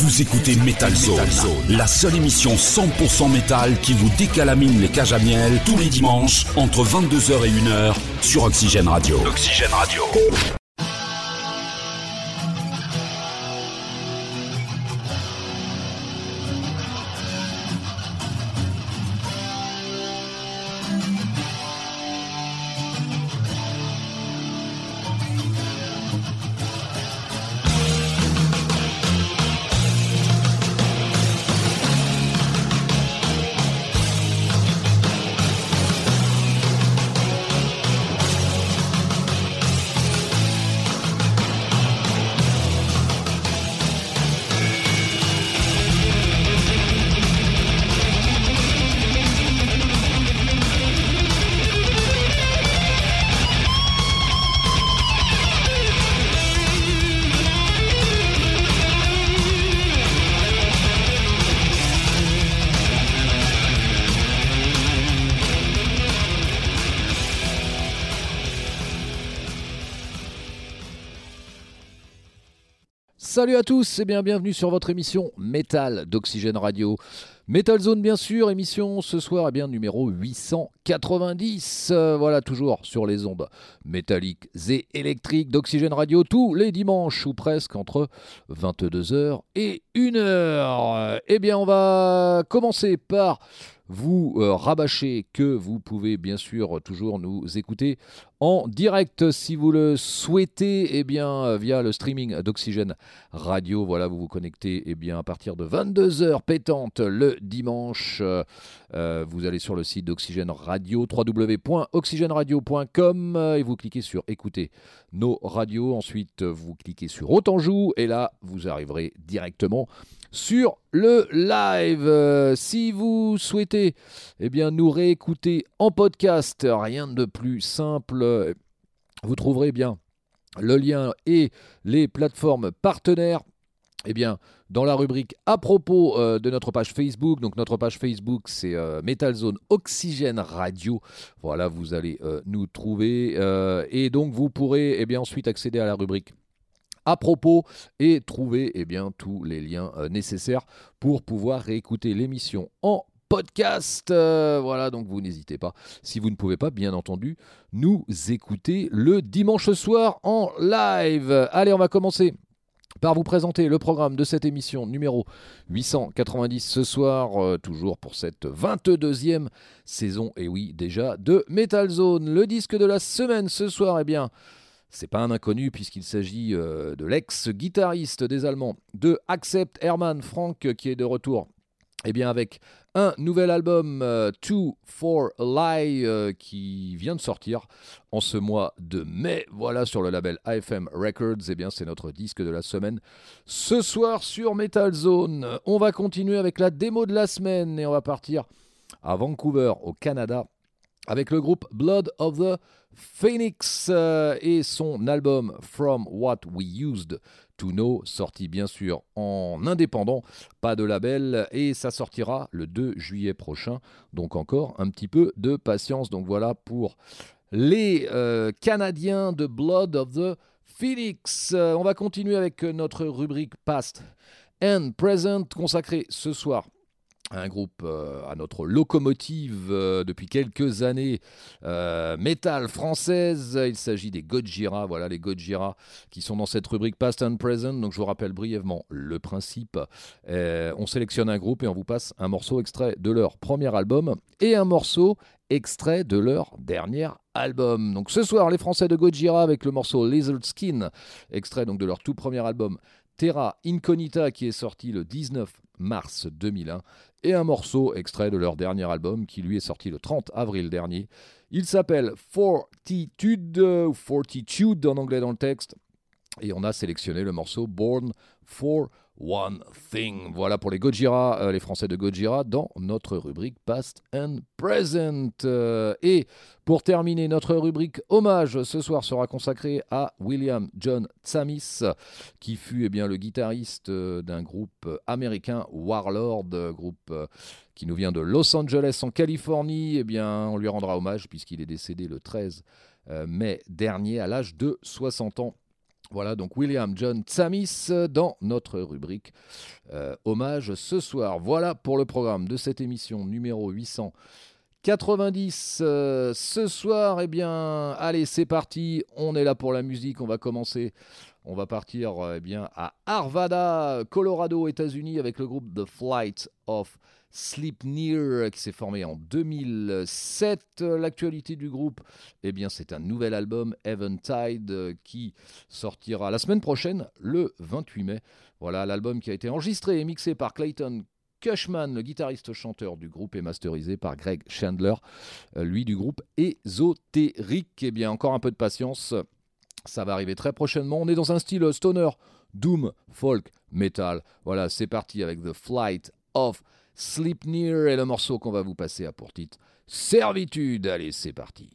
Vous écoutez Metal Zone, la seule émission 100% métal qui vous décalamine les cages à miel tous les dimanches entre 22h et 1h sur Oxygène Radio. Oxygène Radio. Salut à tous et bien bienvenue sur votre émission Métal d'Oxygène Radio. Metal Zone bien sûr, émission ce soir eh bien numéro 890. Euh, voilà toujours sur les ondes métalliques et électriques d'Oxygène Radio tous les dimanches ou presque entre 22h et 1h. Eh bien on va commencer par vous euh, rabâcher que vous pouvez bien sûr toujours nous écouter en direct si vous le souhaitez, eh bien via le streaming d'Oxygène Radio. Voilà, vous vous connectez eh bien à partir de 22h pétante le dimanche. Euh, vous allez sur le site d'Oxygène Radio www.oxygèneradio.com et vous cliquez sur écouter nos radios. Ensuite, vous cliquez sur autant joue et là, vous arriverez directement sur le live. Euh, si vous souhaitez eh bien, nous réécouter en podcast, rien de plus simple. Vous trouverez bien le lien et les plateformes partenaires. Eh bien, dans la rubrique à propos euh, de notre page Facebook, donc notre page Facebook c'est euh, Metal Zone Oxygène Radio. Voilà, vous allez nous trouver et donc vous pourrez eh bien ensuite accéder à la rubrique à propos et trouver eh bien, tous les liens euh, nécessaires pour pouvoir réécouter l'émission en podcast. Euh, voilà, donc vous n'hésitez pas, si vous ne pouvez pas, bien entendu, nous écouter le dimanche soir en live. Allez, on va commencer par vous présenter le programme de cette émission numéro 890 ce soir, euh, toujours pour cette 22e saison, et oui, déjà, de Metal Zone. Le disque de la semaine ce soir, eh bien, c'est pas un inconnu puisqu'il s'agit euh, de l'ex-guitariste des Allemands de Accept Hermann Frank qui est de retour eh bien avec un nouvel album euh, Two for a Lie euh, qui vient de sortir en ce mois de mai. Voilà sur le label AFM Records. Eh bien c'est notre disque de la semaine. Ce soir sur Metal Zone, on va continuer avec la démo de la semaine et on va partir à Vancouver au Canada avec le groupe Blood of the Phoenix euh, et son album From What We Used to Know, sorti bien sûr en indépendant, pas de label, et ça sortira le 2 juillet prochain. Donc encore un petit peu de patience. Donc voilà pour les euh, Canadiens de Blood of the Phoenix. Euh, on va continuer avec notre rubrique Past and Present consacrée ce soir un groupe euh, à notre locomotive euh, depuis quelques années, euh, métal française. Il s'agit des Gojira, voilà les Gojira qui sont dans cette rubrique Past and Present. Donc je vous rappelle brièvement le principe. on sélectionne un groupe et on vous passe un morceau extrait de leur premier album et un morceau extrait de leur dernier album. Donc ce soir, les Français de Gojira avec le morceau Lizard Skin, extrait donc de leur tout premier album Terra Incognita qui est sorti le 19 mars 2001 et un morceau extrait de leur dernier album qui lui est sorti le 30 avril dernier. Il s'appelle Fortitude ou Fortitude en anglais dans le texte et on a sélectionné le morceau Born for One Thing. Voilà pour les Gojira, euh, les Français de Gojira, dans notre rubrique Past and Present. Euh, et pour terminer, notre rubrique Hommage ce soir sera consacrée à William John Tsamis, qui fut eh bien, le guitariste euh, d'un groupe américain, Warlord, groupe qui nous vient de Los Angeles en Californie. Eh bien, on lui rendra hommage puisqu'il est décédé le 13 mai dernier à l'âge de 60 ans Voilà donc William John Tsamis dans notre rubrique euh, hommage ce soir. Voilà pour le programme de cette émission numéro 890. Euh, ce soir, eh bien, allez, c'est parti. On est là pour la musique. On va commencer. On va partir eh bien, à Arvada, Colorado, États-Unis, avec le groupe The Flight of Sleep Near qui s'est formé en 2007. L'actualité du groupe, eh bien, c'est un nouvel album, Eventide, qui sortira la semaine prochaine, le 28 mai. Voilà l'album qui a été enregistré et mixé par Clayton Cushman, le guitariste-chanteur du groupe, est masterisé par Greg Chandler, euh, lui du groupe Ésotérique. Eh bien, encore un peu de patience, ça va arriver très prochainement. On est dans un style stoner, doom, folk, metal. Voilà, c'est parti avec The Flight of Sleep Near est le morceau qu'on va vous passer à pour titre Servitude. Allez, c'est parti.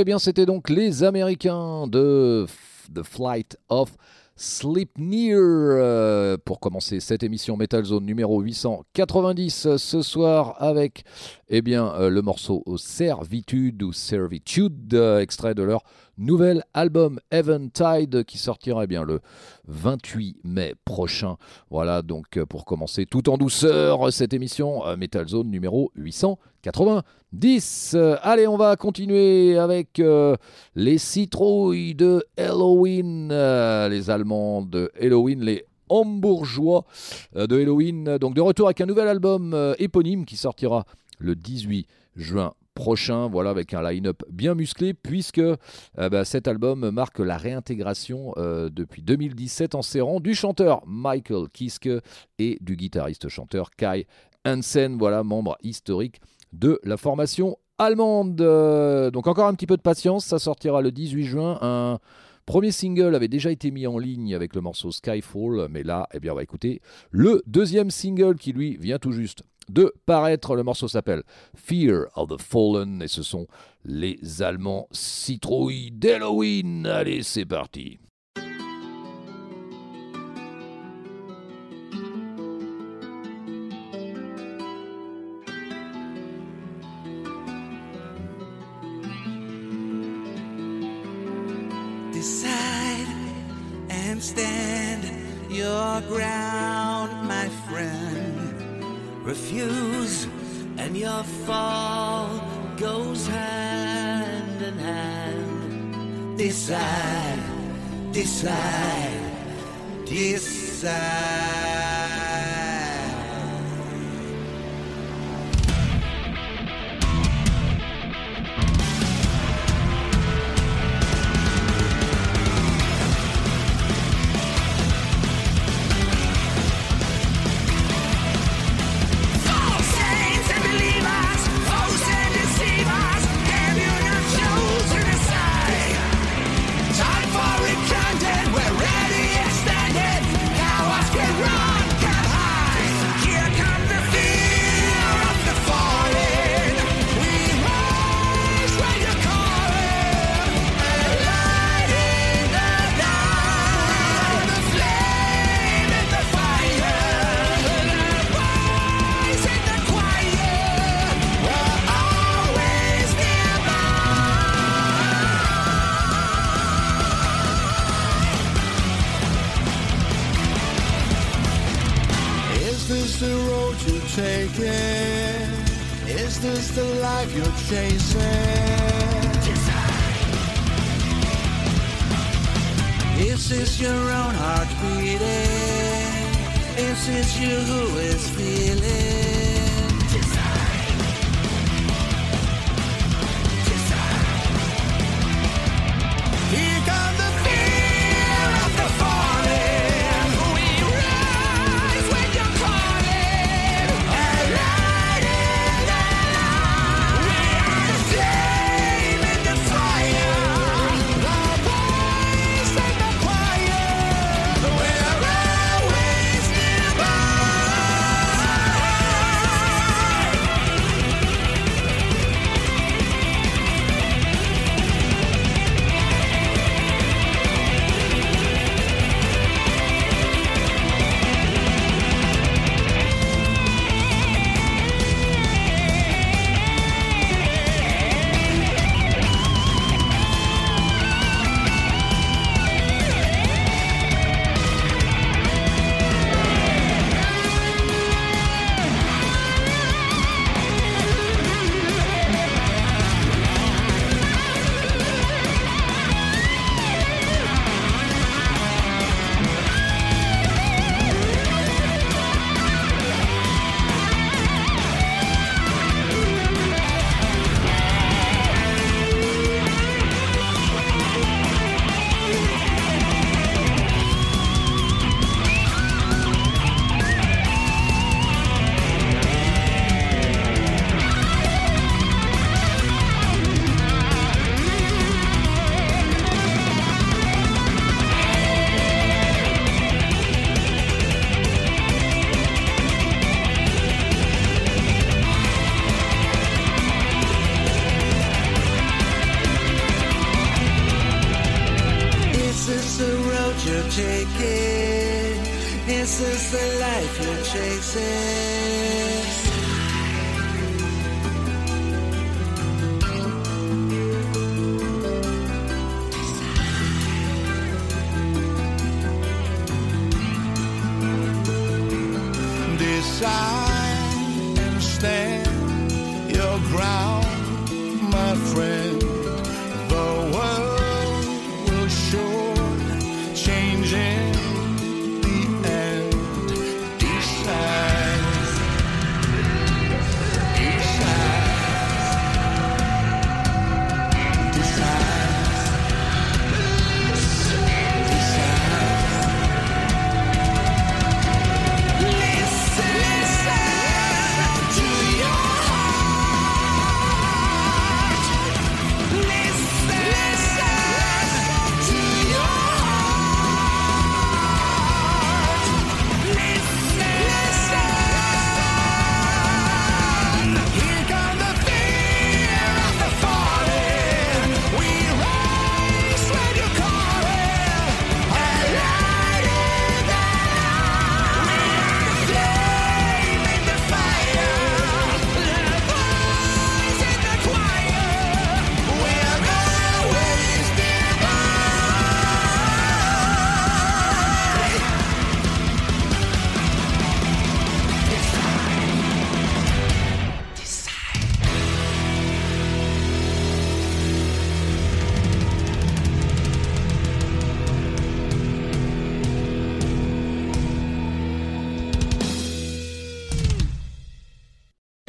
Eh bien, c'était donc les Américains de The Flight of Sleep Near euh, pour commencer cette émission Metal Zone numéro 890 ce soir avec eh bien, euh, le morceau Servitude ou Servitude, euh, extrait de leur nouvel album Eventide qui sortira eh bien, le 28 mai prochain. Voilà donc euh, pour commencer tout en douceur cette émission Metal Zone numéro 890. Allez, on va continuer avec les citrouilles de Halloween, les Allemands de Halloween, les Hambourgeois de Halloween. Donc de retour avec un nouvel album éponyme qui sortira le 18 juin prochain, voilà, avec un line-up bien musclé, puisque euh, bah, cet album marque la réintégration euh, depuis 2017 en serrant du chanteur Michael Kiske et du guitariste-chanteur Kai Hansen, voilà, membre historique de la formation allemande. Euh, donc encore un petit peu de patience, ça sortira le 18 juin. Un premier single avait déjà été mis en ligne avec le morceau Skyfall, mais là, eh bien, on va écouter le deuxième single qui lui vient tout juste de paraître. Le morceau s'appelle Fear of the Fallen et ce sont les Allemands citrouilles d'Halloween. Allez, c'est parti. Ground, my friend. refuse, and your fall goes hand in hand. Decide, decide, decide. Is this the life you're chasing? Desire. Is this your own heart beating? Is this you who is feeling?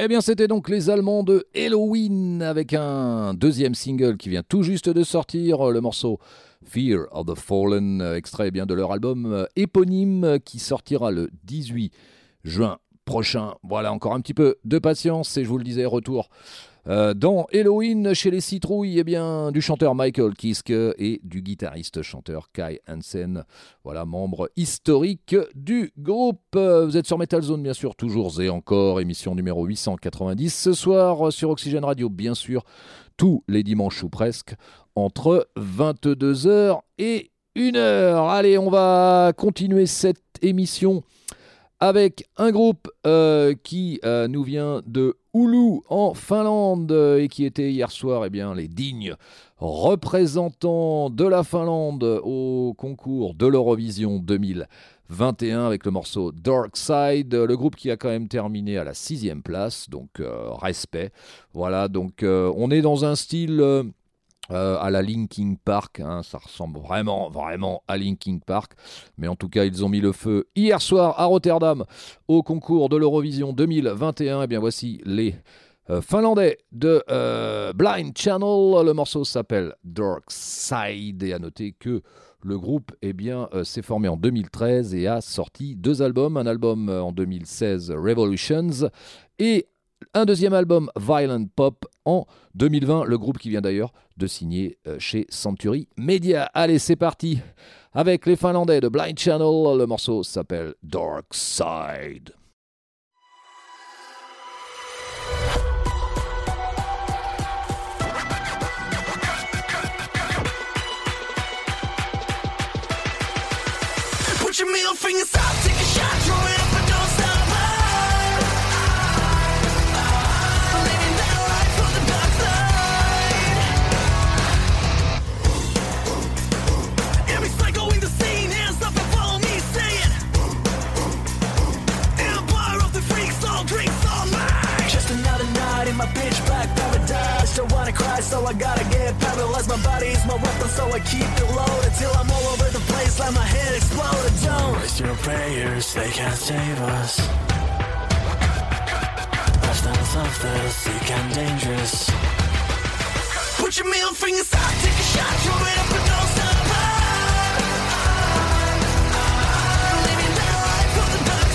Eh bien, c'était donc les Allemands de Halloween avec un deuxième single qui vient tout juste de sortir, le morceau Fear of the Fallen, euh, extrait eh bien de leur album euh, éponyme euh, qui sortira le 18 juin prochain. Voilà, encore un petit peu de patience et je vous le disais, retour euh, dans Halloween, chez les Citrouilles, eh du chanteur Michael Kiske et du guitariste-chanteur Kai Hansen. Voilà, membre historique du groupe. Vous êtes sur Metal Zone, bien sûr, toujours et encore. Émission numéro 890 ce soir sur Oxygène Radio, bien sûr, tous les dimanches ou presque, entre 22h et 1h. Allez, on va continuer cette émission avec un groupe euh, qui euh, nous vient de Oulu en Finlande et qui était hier soir eh bien, les dignes représentants de la Finlande au concours de l'Eurovision 2021 avec le morceau Dark Side, le groupe qui a quand même terminé à la sixième place, donc euh, respect. Voilà, donc on est dans un style... euh, à la Linkin Park. hein, ça ressemble vraiment, vraiment à Linkin Park. Mais en tout cas, ils ont mis le feu hier soir à Rotterdam au concours de l'Eurovision 2021. Et bien voici les euh, Finlandais de euh, Blind Channel. Le morceau s'appelle Dark Side. Et à noter que le groupe eh bien, s'est formé en 2013 et a sorti deux albums. Un album en 2016, Revolutions, et un deuxième album, Violent Pop, en 2020. Le groupe qui vient d'ailleurs de signer euh, chez Century Media. Allez, c'est parti avec les Finlandais de Blind Channel. Le morceau s'appelle Dark Side. Cry, so I gotta get paralyzed. My body is my weapon, so I keep it loaded till I'm all over the place, like my head exploded. Don't waste your prayers, they can't save us. Lifestyles of the sick and dangerous. Put your middle fingers up, take a shot, throw it up and don't stop. Life on the dark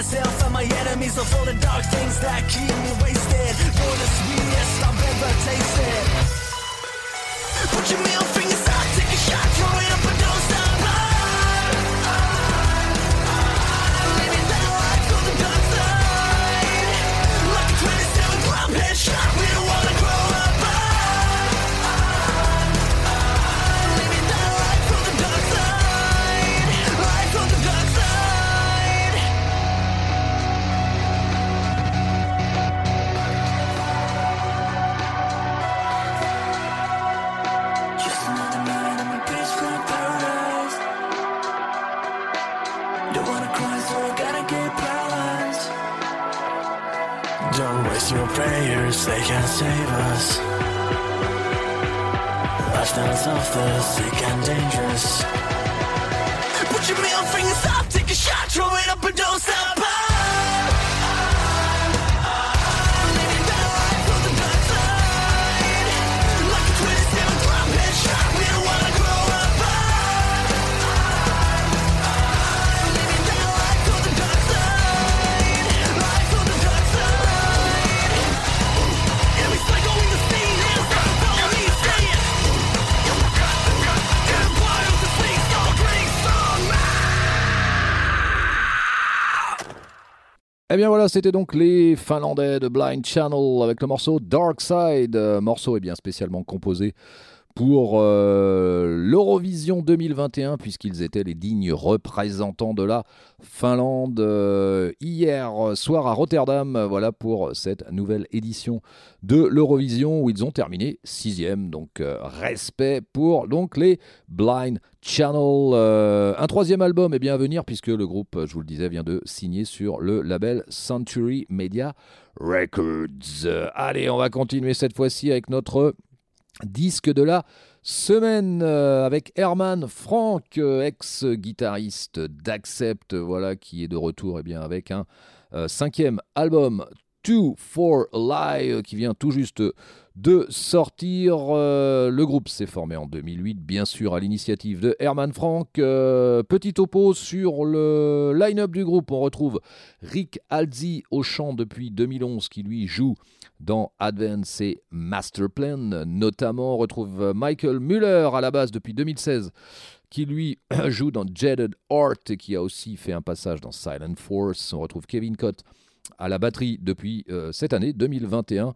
myself and my enemies of all the dark things that keep me wasted. You're the sweetest I've ever tasted. Put your middle fingers out, bien voilà, c'était donc les Finlandais de Blind Channel avec le morceau Dark Side, euh, morceau est bien spécialement composé pour euh, l'Eurovision 2021 puisqu'ils étaient les dignes représentants de la Finlande euh, hier soir à Rotterdam. Voilà pour cette nouvelle édition de l'Eurovision où ils ont terminé sixième. Donc euh, respect pour donc les Blind Channel. Un troisième album est bien puisque le groupe, je vous le disais, vient de signer sur le label Century Media Records. Allez, on va continuer cette fois-ci avec notre disque de la semaine euh, avec Herman Frank, euh, ex-guitariste d'Accept, voilà, qui est de retour eh bien, avec un euh, cinquième album, Two for a Lie, euh, qui vient tout juste de sortir. Euh, le groupe s'est formé en 2008, bien sûr, à l'initiative de Herman Frank. Euh, petit topo sur le line-up du groupe, on retrouve Rick Alzi au chant depuis 2011, qui lui joue dans Advance et Masterplan. Notamment, on retrouve Michael Muller à la base depuis 2016 qui lui joue dans Jetted Heart et qui a aussi fait un passage dans Silent Force. On retrouve Kevin Cott à la batterie depuis euh, cette année 2021.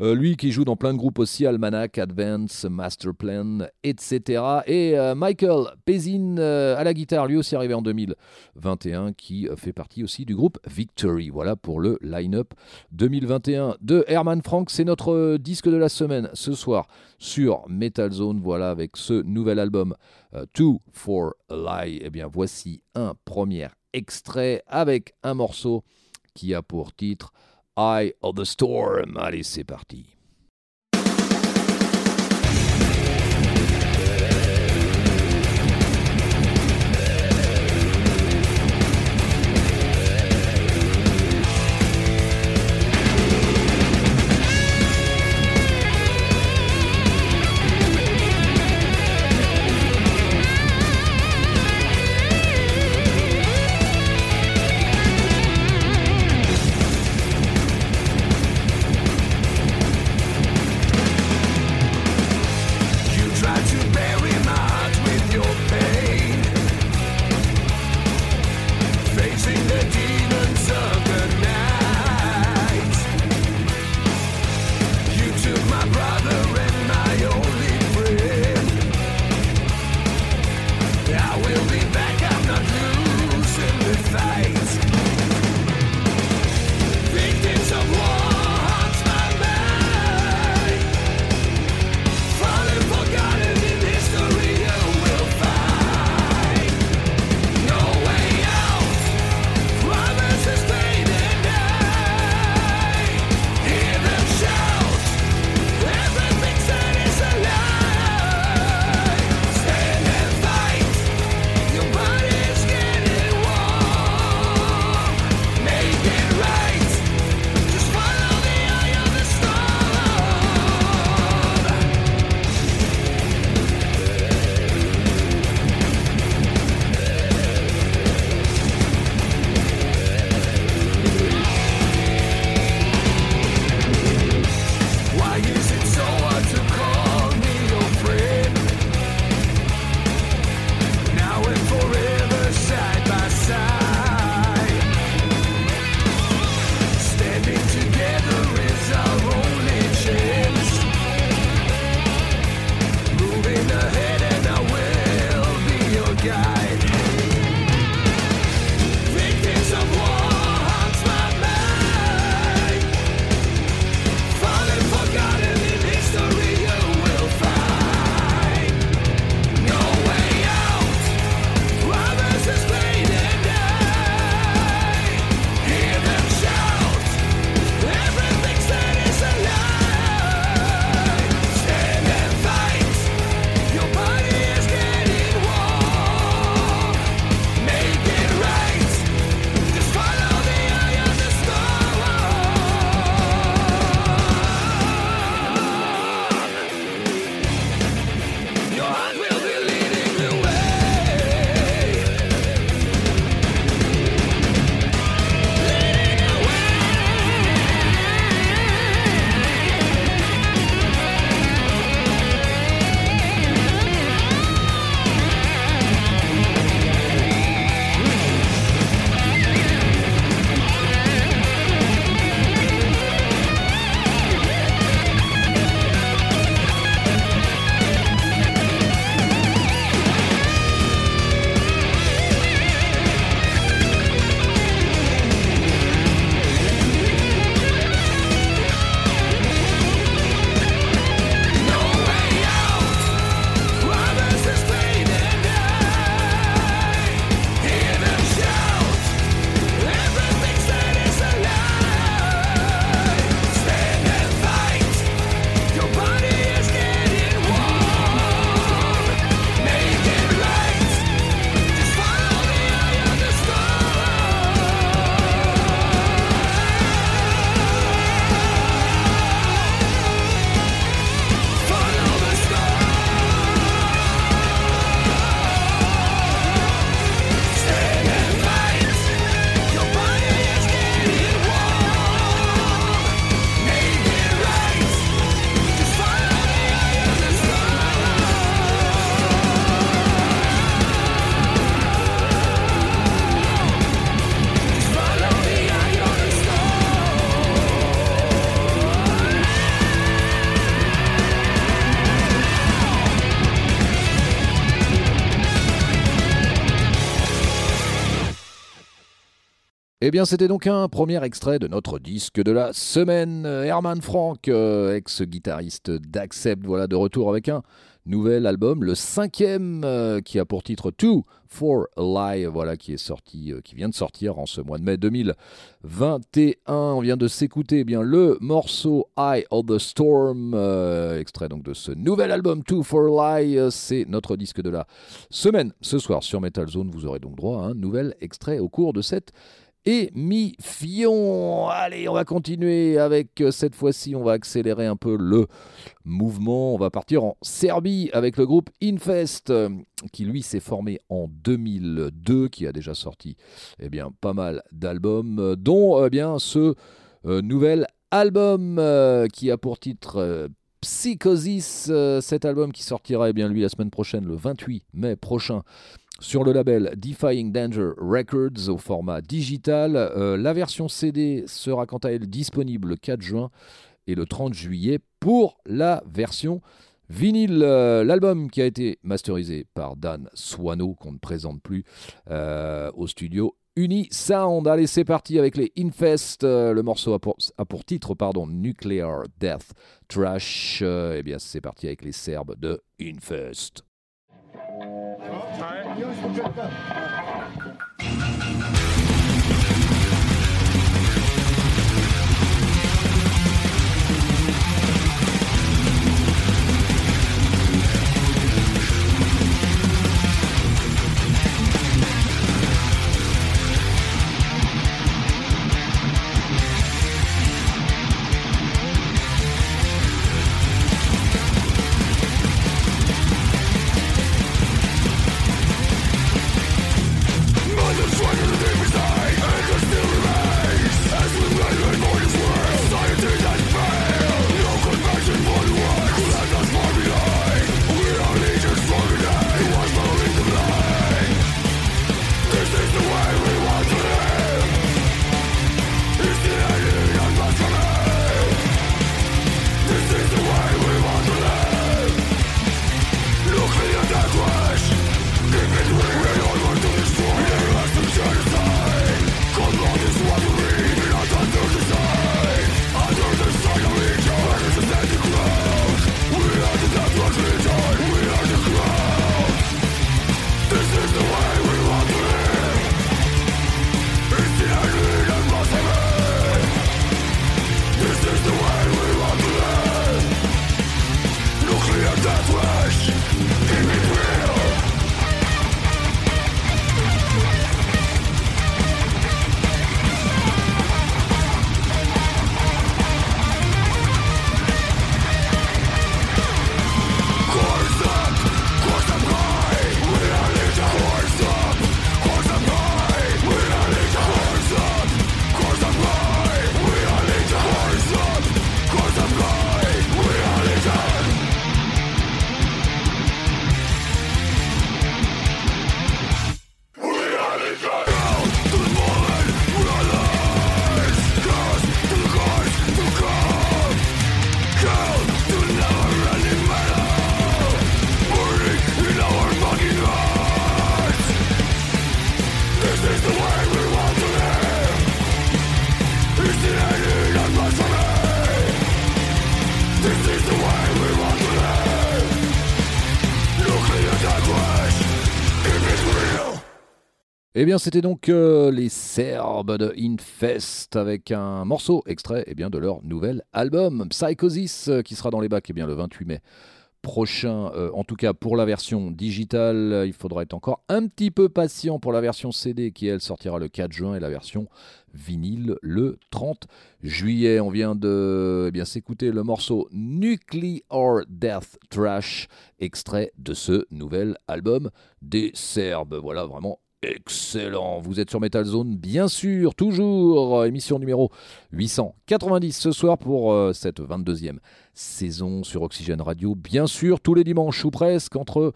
Euh, lui qui joue dans plein de groupes aussi, Almanac, Advance, Masterplan, etc. Et euh, Michael Pezin euh, à la guitare, lui aussi arrivé en 2021, qui euh, fait partie aussi du groupe Victory. Voilà pour le line-up 2021 de Herman Frank. C'est notre disque de la semaine ce soir sur Metal Zone. Voilà avec ce nouvel album Two for Lie. Eh bien voici un premier extrait avec un morceau qui a pour titre Eye of the Storm. Allez, c'est parti. Eh bien, c'était donc un premier extrait de notre disque de la semaine. Herman Frank, euh, ex-guitariste d'Accept, voilà de retour avec un nouvel album, le cinquième, euh, qui a pour titre Two for a Lie, voilà, qui est sorti, euh, qui vient de sortir en ce mois de mai 2021. On vient de s'écouter eh bien le morceau Eye of the Storm, extrait donc de ce nouvel album Two for a Lie. C'est notre disque de la semaine. Ce soir sur Metal Zone, vous aurez donc droit à un nouvel extrait au cours de cette émission. Allez, on va continuer avec euh, cette fois-ci, on va accélérer un peu le mouvement. On va partir en Serbie avec le groupe Infest, euh, qui lui s'est formé en 2002, qui a déjà sorti eh bien, pas mal d'albums, euh, dont bien, ce nouvel album qui a pour titre Psychosis. Cet album qui sortira eh bien, lui la semaine prochaine, le 28 mai prochain sur le label Defying Danger Records au format digital. Euh, la version CD sera quant à elle disponible le 4 juin et le 30 juillet pour la version vinyle. Euh, L'album qui a été masterisé par Dan Swano, qu'on ne présente plus euh, au studio Unisound. Allez, c'est parti avec les Infest. Le morceau a pour, a pour titre pardon, Nuclear Death Trash. Euh, eh bien, c'est parti avec les Serbes de Infest. Drop go. Eh bien, c'était donc euh, les Serbes de Infest avec un morceau extrait eh bien, de leur nouvel album Psychosis euh, qui sera dans les bacs eh bien, le 28 mai prochain. Euh, en tout cas, pour la version digitale, il faudra être encore un petit peu patient pour la version CD qui, elle, sortira le 4 juin et la version vinyle le 30 juillet. On vient de eh bien, s'écouter le morceau Nuclear Death Trash, extrait de ce nouvel album des Serbes. Voilà, vraiment Excellent, vous êtes sur Metal Zone, bien sûr, toujours, émission numéro 890 ce soir pour euh, cette 22e saison sur Oxygène Radio, bien sûr, tous les dimanches ou presque entre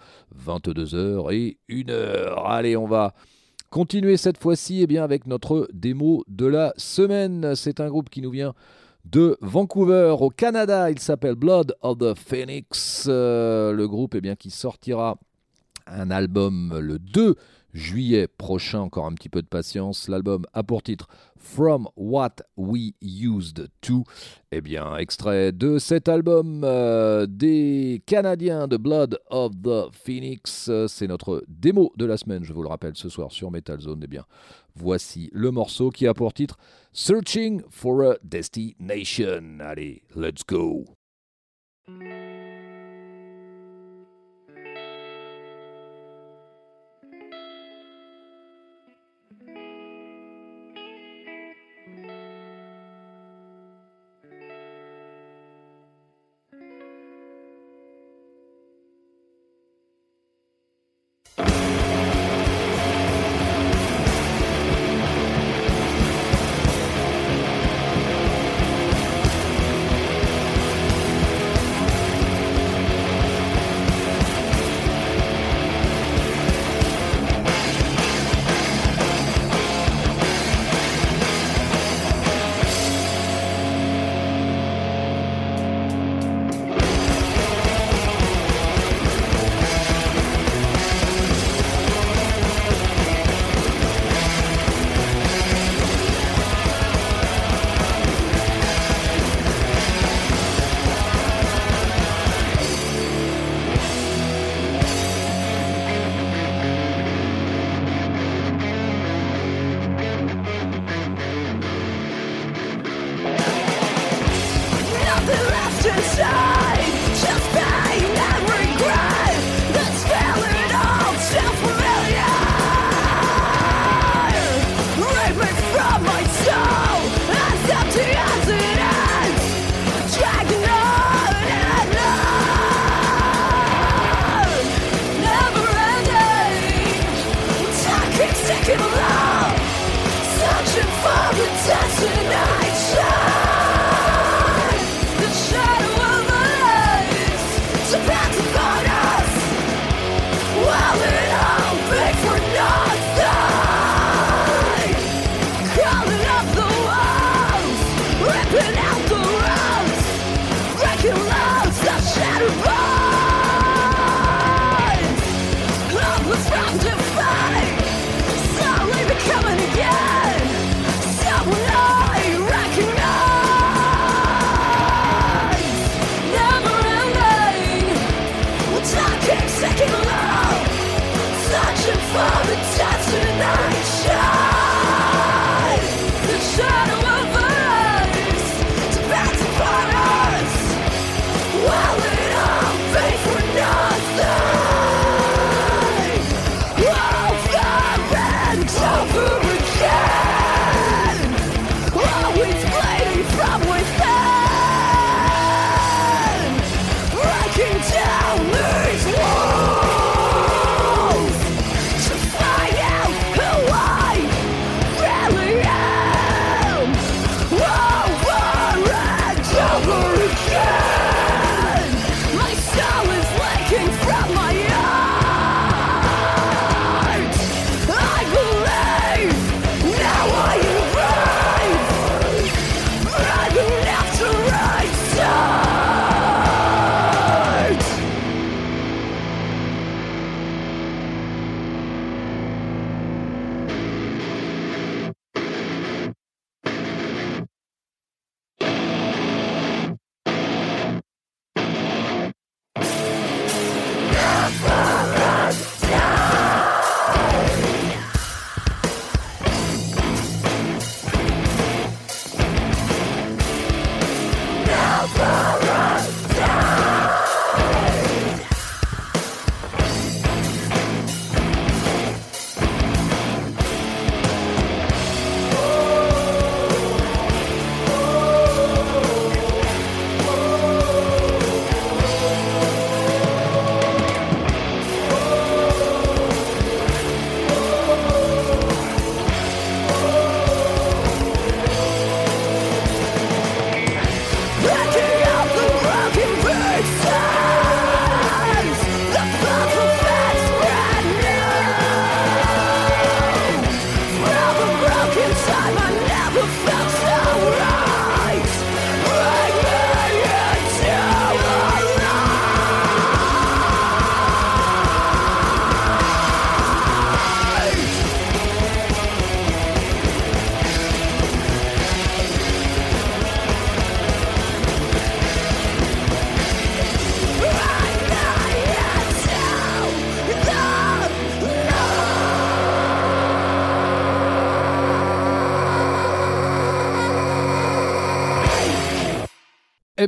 22h et 1h. Allez, on va continuer cette fois-ci eh bien, avec notre démo de la semaine. C'est un groupe qui nous vient de Vancouver au Canada, il s'appelle Blood of the Phoenix, Euh, le groupe eh bien, qui sortira un album le 2 juillet prochain, encore un petit peu de patience, l'album a pour titre From What We Used To. Eh bien, extrait de cet album euh, des Canadiens de Blood of the Phoenix. C'est notre démo de la semaine, je vous le rappelle, ce soir sur Metal Zone. Eh bien, voici le morceau qui a pour titre Searching for a Destination. Allez, let's go.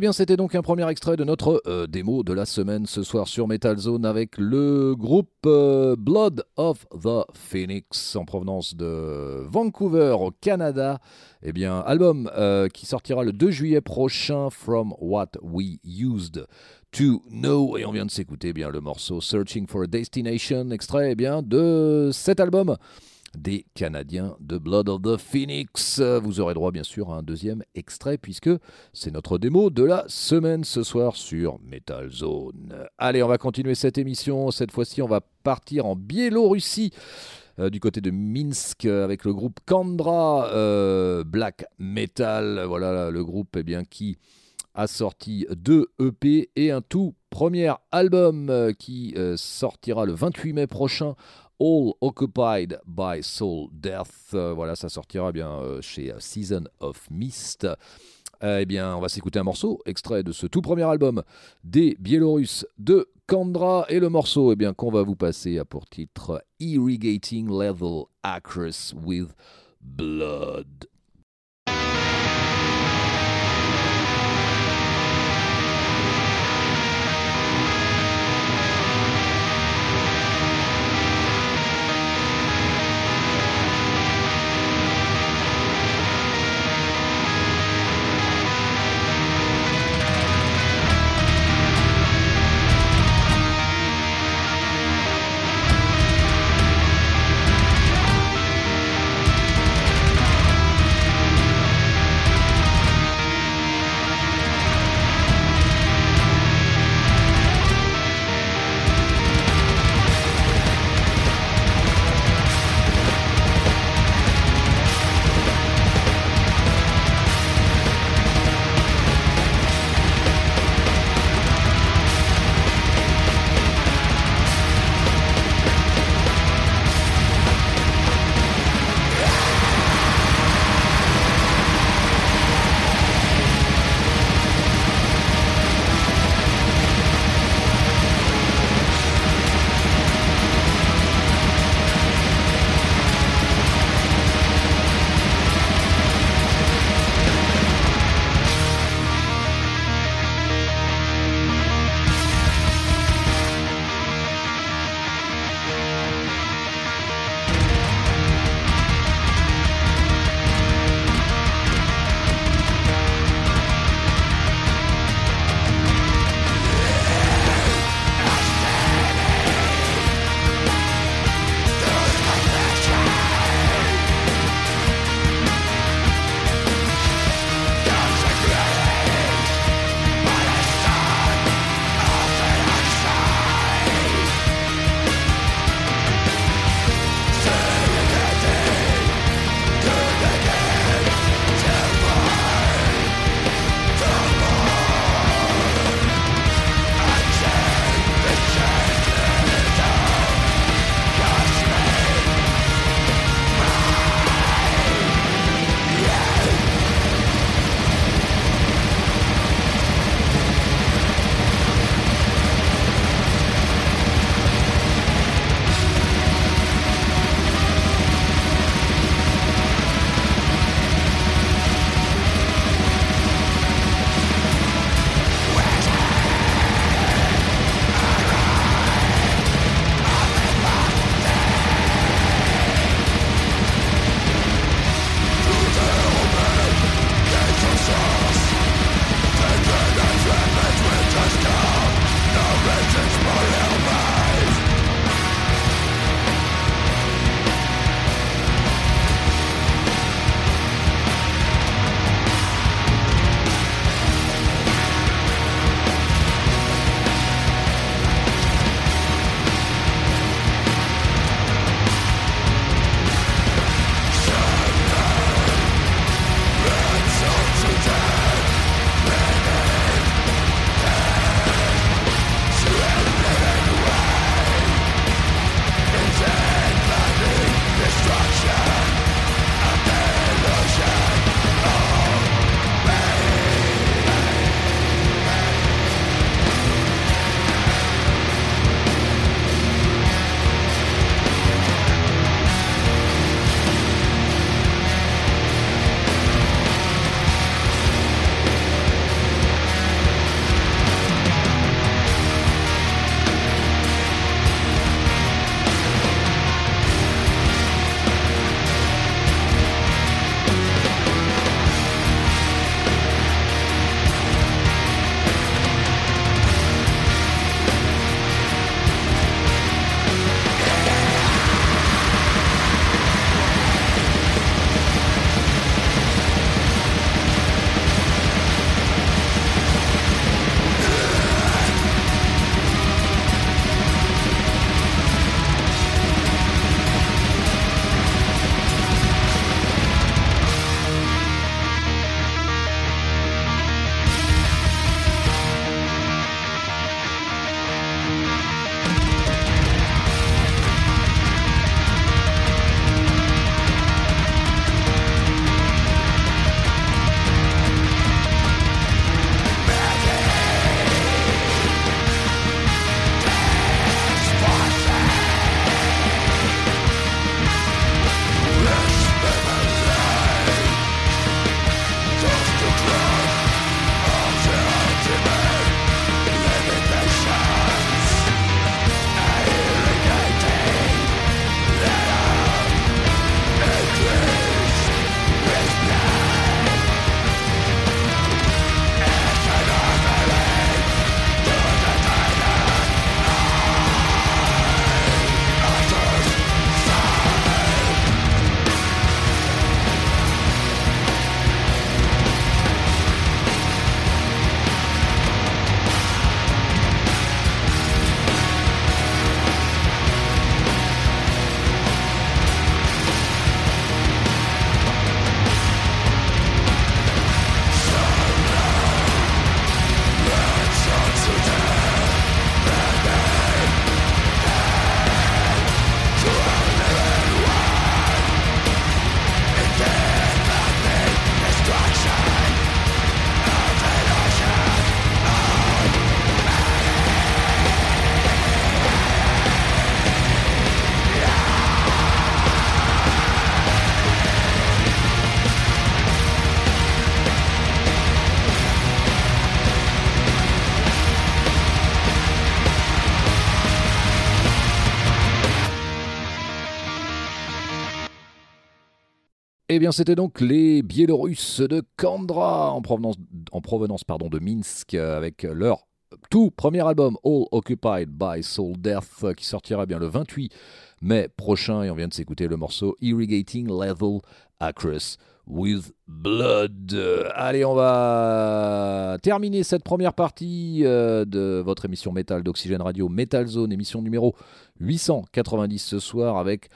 Bien, c'était donc un premier extrait de notre euh, démo de la semaine ce soir sur Metal Zone avec le groupe euh, Blood of the Phoenix en provenance de Vancouver au Canada. Eh bien, album euh, qui sortira le 2 juillet prochain, From What We Used to Know. Et on vient de s'écouter eh bien le morceau Searching for a Destination, extrait eh bien de cet album des Canadiens de Blood of the Phoenix. Vous aurez droit bien sûr à un deuxième extrait puisque c'est notre démo de la semaine ce soir sur Metal Zone. Allez, on va continuer cette émission. Cette fois-ci, on va partir en Biélorussie. euh, du côté de Minsk avec le groupe Kandra euh, Black Metal. Voilà le groupe eh bien, qui a sorti deux EP et un tout premier album euh, qui euh, sortira le 28 mai prochain All Occupied by Soul Death. Euh, voilà, ça sortira eh bien euh, chez euh, Season of Mist. Eh bien, on va s'écouter un morceau extrait de ce tout premier album des Biélorusses de Kandra et le morceau eh bien qu'on va vous passer a pour titre Irrigating Level Actress with Blood. Eh bien, c'était donc les Biélorusses de Kandra en provenance, en provenance pardon, de Minsk avec leur tout premier album All Occupied by Soul Death qui sortira bien le 28 mai prochain et on vient de s'écouter le morceau Irrigating Level Across with Blood. Allez, on va terminer cette première partie euh, de votre émission Metal d'Oxygène Radio, Metal Zone, émission numéro 890 ce soir avec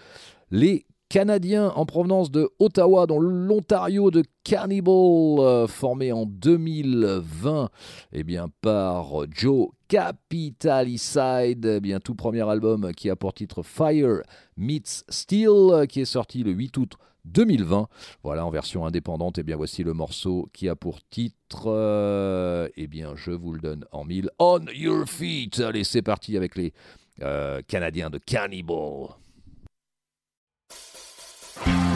les Canadiens en provenance de Ottawa, dans l'Ontario de Cannibal, euh, formé en 2020 eh bien, par Joe Capitalicide, eh bien, tout premier album qui a pour titre Fire Meets Steel, qui est sorti le 8 août 2020. Voilà, en version indépendante, et eh bien voici le morceau qui a pour titre, euh, bien je vous le donne en mille, On Your Feet. Allez, c'est parti avec les euh, Canadiens de Cannibal. Thank you.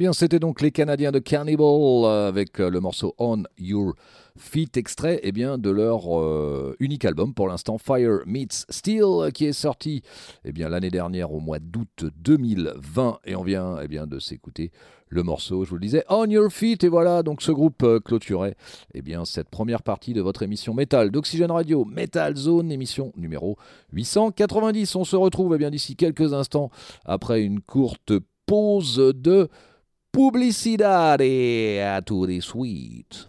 Bien, c'était donc les Canadiens de Cannibal euh, avec euh, le morceau On Your Feet, extrait eh bien, de leur euh, unique album pour l'instant, Fire Meets Steel, qui est sorti eh bien, l'année dernière au mois d'août 2020. Et on vient eh bien, de s'écouter le morceau, je vous le disais, On Your Feet. Et voilà, donc ce groupe clôturait eh bien, cette première partie de votre émission Metal d'Oxygène Radio, Metal Zone, émission numéro 890. On se retrouve eh bien, d'ici quelques instants après une courte pause de pubblicitaria. Eh, to the suite.